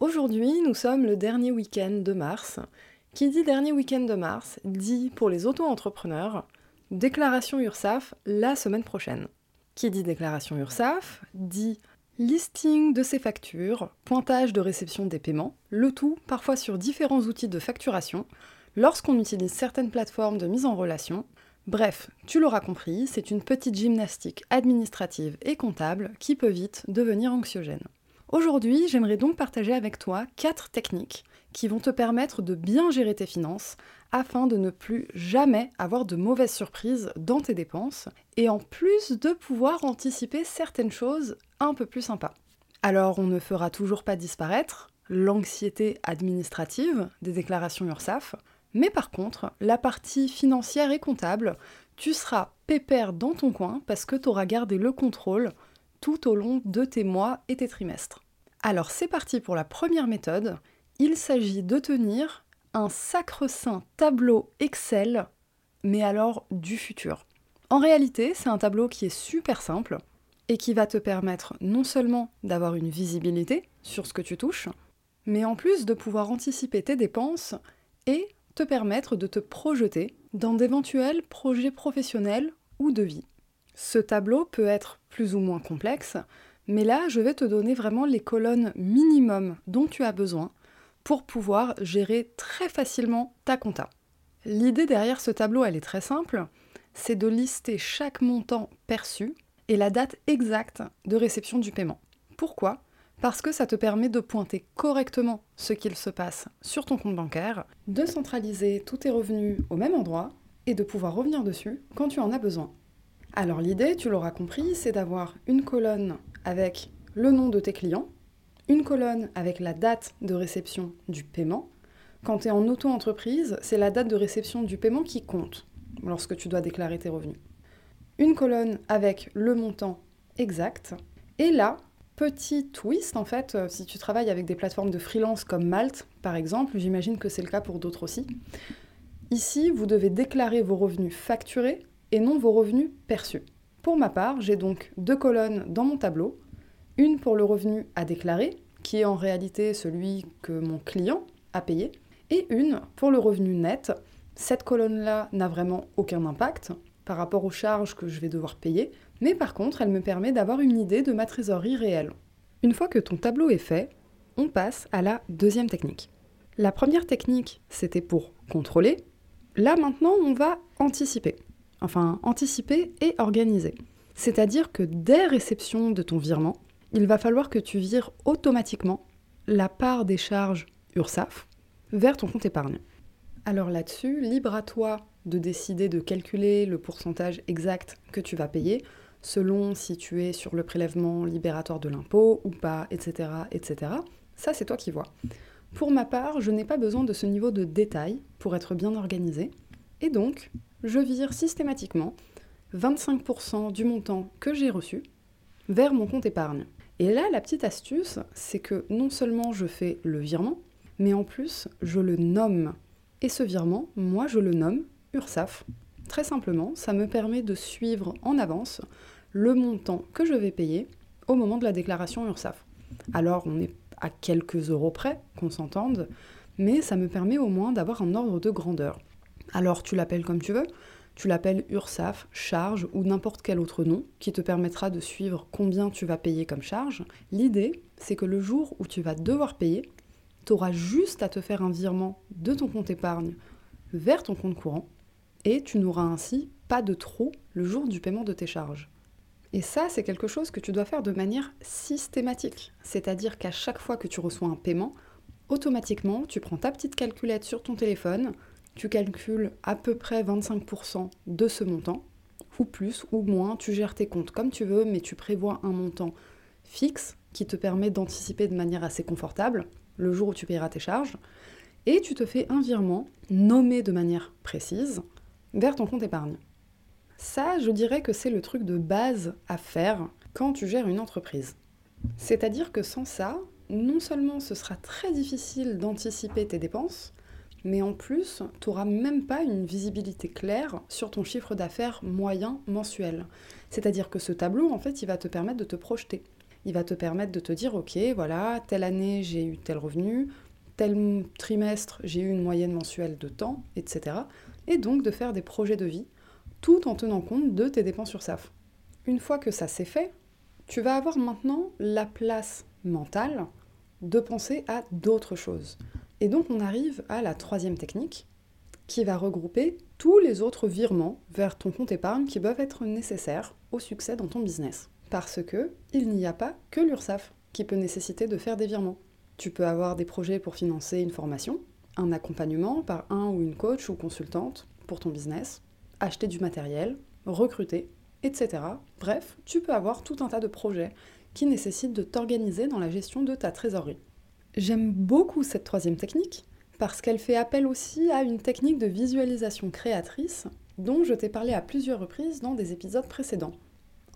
Aujourd'hui, nous sommes le dernier week-end de mars. Qui dit dernier week-end de mars dit pour les auto-entrepreneurs déclaration URSAF la semaine prochaine. Qui dit déclaration URSAF dit listing de ses factures, pointage de réception des paiements, le tout parfois sur différents outils de facturation, lorsqu'on utilise certaines plateformes de mise en relation, Bref, tu l'auras compris, c'est une petite gymnastique administrative et comptable qui peut vite devenir anxiogène. Aujourd'hui, j'aimerais donc partager avec toi quatre techniques qui vont te permettre de bien gérer tes finances afin de ne plus jamais avoir de mauvaises surprises dans tes dépenses et en plus de pouvoir anticiper certaines choses un peu plus sympas. Alors on ne fera toujours pas disparaître l'anxiété administrative des déclarations URSAF, mais par contre, la partie financière et comptable, tu seras pépère dans ton coin parce que tu auras gardé le contrôle tout au long de tes mois et tes trimestres. Alors c'est parti pour la première méthode. Il s'agit de tenir un sacre-saint tableau Excel, mais alors du futur. En réalité, c'est un tableau qui est super simple et qui va te permettre non seulement d'avoir une visibilité sur ce que tu touches, mais en plus de pouvoir anticiper tes dépenses et te permettre de te projeter dans d'éventuels projets professionnels ou de vie. Ce tableau peut être plus ou moins complexe, mais là je vais te donner vraiment les colonnes minimum dont tu as besoin pour pouvoir gérer très facilement ta compta. L'idée derrière ce tableau, elle est très simple, c'est de lister chaque montant perçu et la date exacte de réception du paiement. Pourquoi? Parce que ça te permet de pointer correctement ce qu'il se passe sur ton compte bancaire, de centraliser tous tes revenus au même endroit et de pouvoir revenir dessus quand tu en as besoin. Alors l'idée, tu l'auras compris, c'est d'avoir une colonne avec le nom de tes clients, une colonne avec la date de réception du paiement. Quand tu es en auto-entreprise, c'est la date de réception du paiement qui compte lorsque tu dois déclarer tes revenus. Une colonne avec le montant exact. Et là, Petit twist, en fait, euh, si tu travailles avec des plateformes de freelance comme Malte, par exemple, j'imagine que c'est le cas pour d'autres aussi. Ici, vous devez déclarer vos revenus facturés et non vos revenus perçus. Pour ma part, j'ai donc deux colonnes dans mon tableau. Une pour le revenu à déclarer, qui est en réalité celui que mon client a payé, et une pour le revenu net. Cette colonne-là n'a vraiment aucun impact par rapport aux charges que je vais devoir payer, mais par contre, elle me permet d'avoir une idée de ma trésorerie réelle. Une fois que ton tableau est fait, on passe à la deuxième technique. La première technique, c'était pour contrôler. Là maintenant, on va anticiper. Enfin, anticiper et organiser. C'est-à-dire que dès réception de ton virement, il va falloir que tu vires automatiquement la part des charges URSAF vers ton compte épargne. Alors là-dessus, libre à toi de décider de calculer le pourcentage exact que tu vas payer selon si tu es sur le prélèvement libératoire de l'impôt ou pas, etc. etc. Ça, c'est toi qui vois. Pour ma part, je n'ai pas besoin de ce niveau de détail pour être bien organisé. Et donc, je vire systématiquement 25% du montant que j'ai reçu vers mon compte épargne. Et là, la petite astuce, c'est que non seulement je fais le virement, mais en plus, je le nomme. Et ce virement, moi, je le nomme URSAF. Très simplement, ça me permet de suivre en avance le montant que je vais payer au moment de la déclaration URSAF. Alors on est à quelques euros près, qu'on s'entende, mais ça me permet au moins d'avoir un ordre de grandeur. Alors tu l'appelles comme tu veux, tu l'appelles URSAF, charge ou n'importe quel autre nom qui te permettra de suivre combien tu vas payer comme charge. L'idée, c'est que le jour où tu vas devoir payer, tu auras juste à te faire un virement de ton compte épargne vers ton compte courant et tu n'auras ainsi pas de trop le jour du paiement de tes charges. Et ça, c'est quelque chose que tu dois faire de manière systématique. C'est-à-dire qu'à chaque fois que tu reçois un paiement, automatiquement, tu prends ta petite calculette sur ton téléphone, tu calcules à peu près 25% de ce montant, ou plus ou moins, tu gères tes comptes comme tu veux, mais tu prévois un montant fixe qui te permet d'anticiper de manière assez confortable le jour où tu payeras tes charges, et tu te fais un virement nommé de manière précise vers ton compte épargne. Ça, je dirais que c'est le truc de base à faire quand tu gères une entreprise. C'est-à-dire que sans ça, non seulement ce sera très difficile d'anticiper tes dépenses, mais en plus, tu n'auras même pas une visibilité claire sur ton chiffre d'affaires moyen mensuel. C'est-à-dire que ce tableau, en fait, il va te permettre de te projeter. Il va te permettre de te dire, ok, voilà, telle année j'ai eu tel revenu, tel trimestre j'ai eu une moyenne mensuelle de temps, etc. Et donc de faire des projets de vie, tout en tenant compte de tes dépenses sur SAF. Une fois que ça s'est fait, tu vas avoir maintenant la place mentale de penser à d'autres choses. Et donc on arrive à la troisième technique qui va regrouper tous les autres virements vers ton compte épargne qui peuvent être nécessaires au succès dans ton business. Parce que il n'y a pas que l'URSSAF qui peut nécessiter de faire des virements. Tu peux avoir des projets pour financer une formation, un accompagnement par un ou une coach ou consultante pour ton business, acheter du matériel, recruter, etc. Bref, tu peux avoir tout un tas de projets qui nécessitent de t'organiser dans la gestion de ta trésorerie. J'aime beaucoup cette troisième technique parce qu'elle fait appel aussi à une technique de visualisation créatrice dont je t'ai parlé à plusieurs reprises dans des épisodes précédents.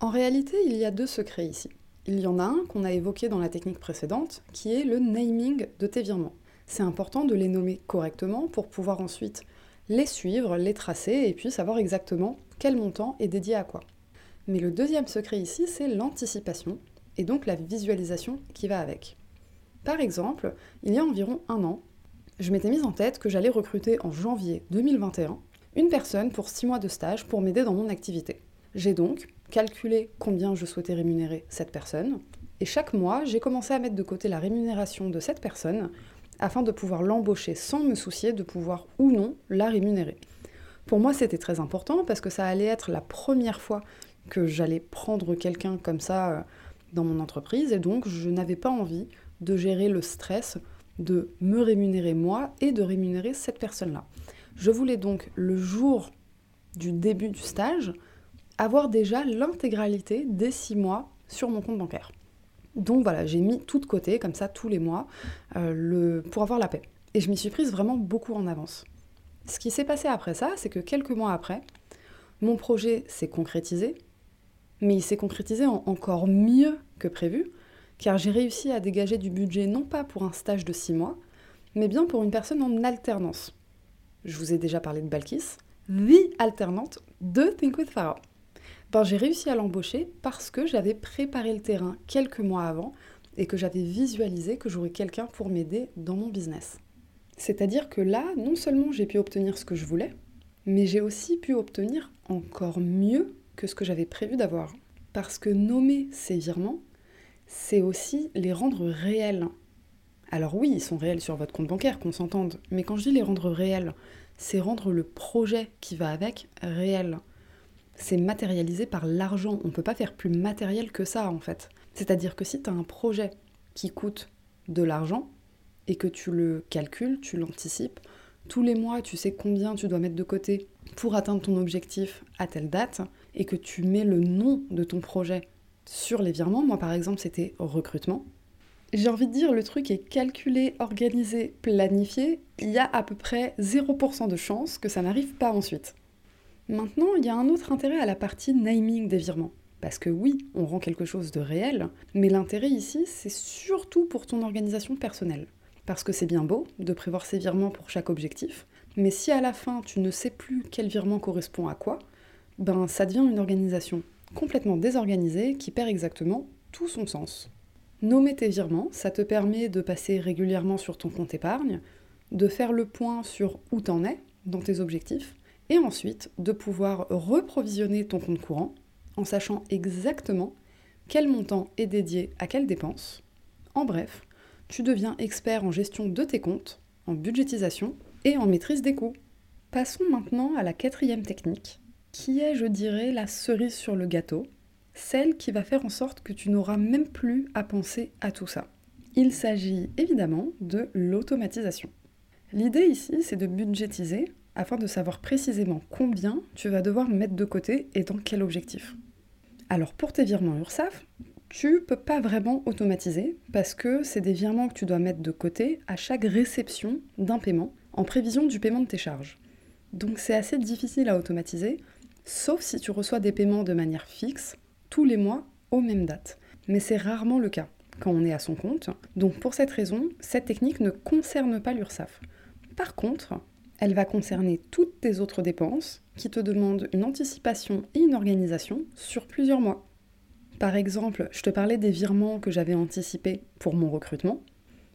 En réalité, il y a deux secrets ici. Il y en a un qu'on a évoqué dans la technique précédente, qui est le naming de tes virements. C'est important de les nommer correctement pour pouvoir ensuite les suivre, les tracer et puis savoir exactement quel montant est dédié à quoi. Mais le deuxième secret ici, c'est l'anticipation et donc la visualisation qui va avec. Par exemple, il y a environ un an, je m'étais mise en tête que j'allais recruter en janvier 2021 une personne pour 6 mois de stage pour m'aider dans mon activité. J'ai donc calculé combien je souhaitais rémunérer cette personne, et chaque mois, j'ai commencé à mettre de côté la rémunération de cette personne afin de pouvoir l'embaucher sans me soucier de pouvoir ou non la rémunérer. Pour moi, c'était très important parce que ça allait être la première fois que j'allais prendre quelqu'un comme ça euh, dans mon entreprise et donc je n'avais pas envie de gérer le stress de me rémunérer moi et de rémunérer cette personne-là. Je voulais donc le jour du début du stage avoir déjà l'intégralité des six mois sur mon compte bancaire. Donc voilà, j'ai mis tout de côté, comme ça, tous les mois, euh, pour avoir la paix. Et je m'y suis prise vraiment beaucoup en avance. Ce qui s'est passé après ça, c'est que quelques mois après, mon projet s'est concrétisé, mais il s'est concrétisé en encore mieux que prévu, car j'ai réussi à dégager du budget non pas pour un stage de six mois, mais bien pour une personne en alternance. Je vous ai déjà parlé de Balkis, vie alternante de Think with Farah. Ben, j'ai réussi à l'embaucher parce que j'avais préparé le terrain quelques mois avant et que j'avais visualisé que j'aurais quelqu'un pour m'aider dans mon business. C'est-à-dire que là, non seulement j'ai pu obtenir ce que je voulais, mais j'ai aussi pu obtenir encore mieux que ce que j'avais prévu d'avoir. Parce que nommer ces virements, c'est aussi les rendre réels. Alors oui, ils sont réels sur votre compte bancaire, qu'on s'entende, mais quand je dis les rendre réels, c'est rendre le projet qui va avec réel. C'est matérialisé par l'argent. On ne peut pas faire plus matériel que ça en fait. C'est-à-dire que si tu as un projet qui coûte de l'argent et que tu le calcules, tu l'anticipes, tous les mois tu sais combien tu dois mettre de côté pour atteindre ton objectif à telle date, et que tu mets le nom de ton projet sur les virements, moi par exemple c'était recrutement, j'ai envie de dire le truc est calculé, organisé, planifié, il y a à peu près 0% de chance que ça n'arrive pas ensuite. Maintenant, il y a un autre intérêt à la partie naming des virements. Parce que oui, on rend quelque chose de réel, mais l'intérêt ici, c'est surtout pour ton organisation personnelle. Parce que c'est bien beau de prévoir ces virements pour chaque objectif, mais si à la fin tu ne sais plus quel virement correspond à quoi, ben ça devient une organisation complètement désorganisée qui perd exactement tout son sens. Nommer tes virements, ça te permet de passer régulièrement sur ton compte épargne, de faire le point sur où t'en es dans tes objectifs, et ensuite de pouvoir reprovisionner ton compte courant en sachant exactement quel montant est dédié à quelle dépense. En bref, tu deviens expert en gestion de tes comptes, en budgétisation et en maîtrise des coûts. Passons maintenant à la quatrième technique, qui est, je dirais, la cerise sur le gâteau, celle qui va faire en sorte que tu n'auras même plus à penser à tout ça. Il s'agit évidemment de l'automatisation. L'idée ici, c'est de budgétiser afin de savoir précisément combien tu vas devoir mettre de côté et dans quel objectif. Alors pour tes virements URSAF, tu peux pas vraiment automatiser parce que c'est des virements que tu dois mettre de côté à chaque réception d'un paiement en prévision du paiement de tes charges. Donc c'est assez difficile à automatiser, sauf si tu reçois des paiements de manière fixe tous les mois aux mêmes dates. Mais c'est rarement le cas quand on est à son compte. Donc pour cette raison, cette technique ne concerne pas l'URSSAF. Par contre, elle va concerner toutes tes autres dépenses qui te demandent une anticipation et une organisation sur plusieurs mois. Par exemple, je te parlais des virements que j'avais anticipés pour mon recrutement.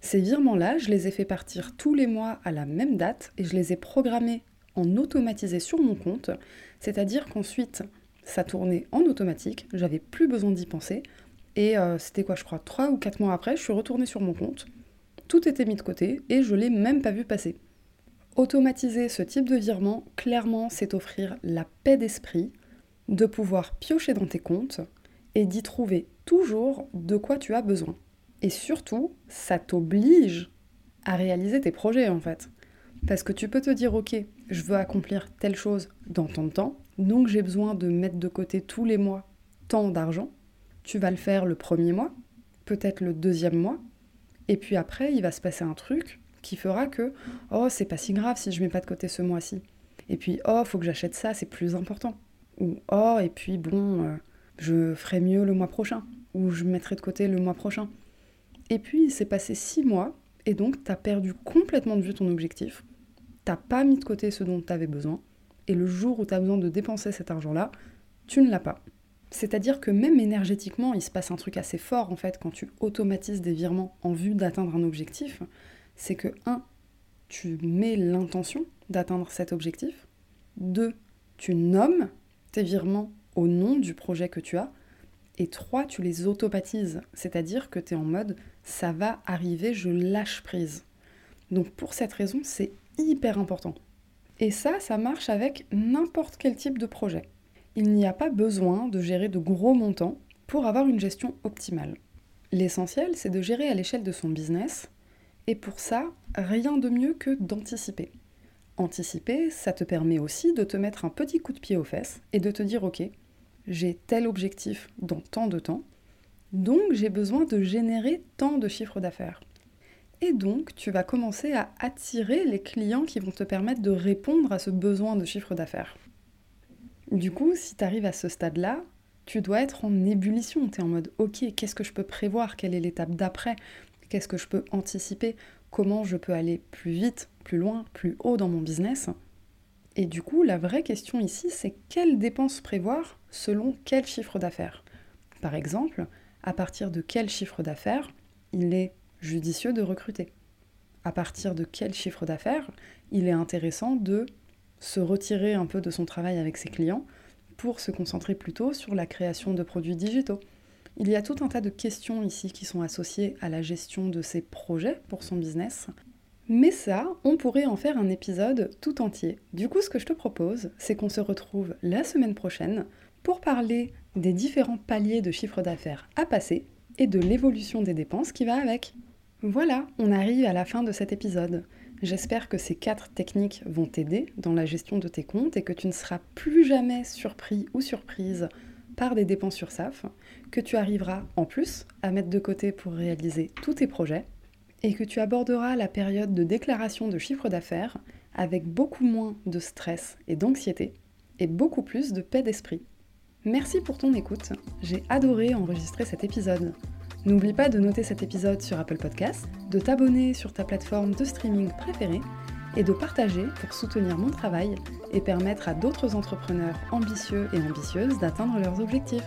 Ces virements-là, je les ai fait partir tous les mois à la même date et je les ai programmés en automatisé sur mon compte, c'est-à-dire qu'ensuite, ça tournait en automatique, j'avais plus besoin d'y penser, et euh, c'était quoi, je crois, trois ou quatre mois après, je suis retournée sur mon compte, tout était mis de côté et je l'ai même pas vu passer. Automatiser ce type de virement, clairement, c'est offrir la paix d'esprit, de pouvoir piocher dans tes comptes et d'y trouver toujours de quoi tu as besoin. Et surtout, ça t'oblige à réaliser tes projets en fait. Parce que tu peux te dire, ok, je veux accomplir telle chose dans tant de temps, donc j'ai besoin de mettre de côté tous les mois tant d'argent. Tu vas le faire le premier mois, peut-être le deuxième mois, et puis après, il va se passer un truc qui fera que oh c'est pas si grave si je mets pas de côté ce mois-ci. Et puis oh faut que j'achète ça, c'est plus important. Ou oh et puis bon euh, je ferai mieux le mois prochain ou je mettrai de côté le mois prochain. Et puis il s'est passé six mois et donc tu as perdu complètement de vue ton objectif. T'as pas mis de côté ce dont tu avais besoin et le jour où tu as besoin de dépenser cet argent-là, tu ne l'as pas. C'est-à-dire que même énergétiquement, il se passe un truc assez fort en fait quand tu automatises des virements en vue d'atteindre un objectif c'est que 1. Tu mets l'intention d'atteindre cet objectif. 2. Tu nommes tes virements au nom du projet que tu as. Et 3. Tu les automatises, c'est-à-dire que tu es en mode ça va arriver, je lâche prise. Donc pour cette raison, c'est hyper important. Et ça, ça marche avec n'importe quel type de projet. Il n'y a pas besoin de gérer de gros montants pour avoir une gestion optimale. L'essentiel, c'est de gérer à l'échelle de son business et pour ça, rien de mieux que d'anticiper. Anticiper, ça te permet aussi de te mettre un petit coup de pied aux fesses et de te dire ok, j'ai tel objectif dans tant de temps, donc j'ai besoin de générer tant de chiffres d'affaires. Et donc, tu vas commencer à attirer les clients qui vont te permettre de répondre à ce besoin de chiffre d'affaires. Du coup, si tu arrives à ce stade-là, tu dois être en ébullition. Tu es en mode, ok, qu'est-ce que je peux prévoir? Quelle est l'étape d'après? Qu'est-ce que je peux anticiper? Comment je peux aller plus vite, plus loin, plus haut dans mon business? Et du coup, la vraie question ici, c'est quelles dépenses prévoir selon quel chiffre d'affaires? Par exemple, à partir de quel chiffre d'affaires il est judicieux de recruter À partir de quel chiffre d'affaires il est intéressant de se retirer un peu de son travail avec ses clients pour se concentrer plutôt sur la création de produits digitaux il y a tout un tas de questions ici qui sont associées à la gestion de ses projets pour son business. Mais ça, on pourrait en faire un épisode tout entier. Du coup, ce que je te propose, c'est qu'on se retrouve la semaine prochaine pour parler des différents paliers de chiffre d'affaires à passer et de l'évolution des dépenses qui va avec. Voilà, on arrive à la fin de cet épisode. J'espère que ces quatre techniques vont t'aider dans la gestion de tes comptes et que tu ne seras plus jamais surpris ou surprise par des dépenses sur SAF, que tu arriveras en plus à mettre de côté pour réaliser tous tes projets, et que tu aborderas la période de déclaration de chiffre d'affaires avec beaucoup moins de stress et d'anxiété, et beaucoup plus de paix d'esprit. Merci pour ton écoute, j'ai adoré enregistrer cet épisode. N'oublie pas de noter cet épisode sur Apple Podcasts, de t'abonner sur ta plateforme de streaming préférée et de partager pour soutenir mon travail et permettre à d'autres entrepreneurs ambitieux et ambitieuses d'atteindre leurs objectifs.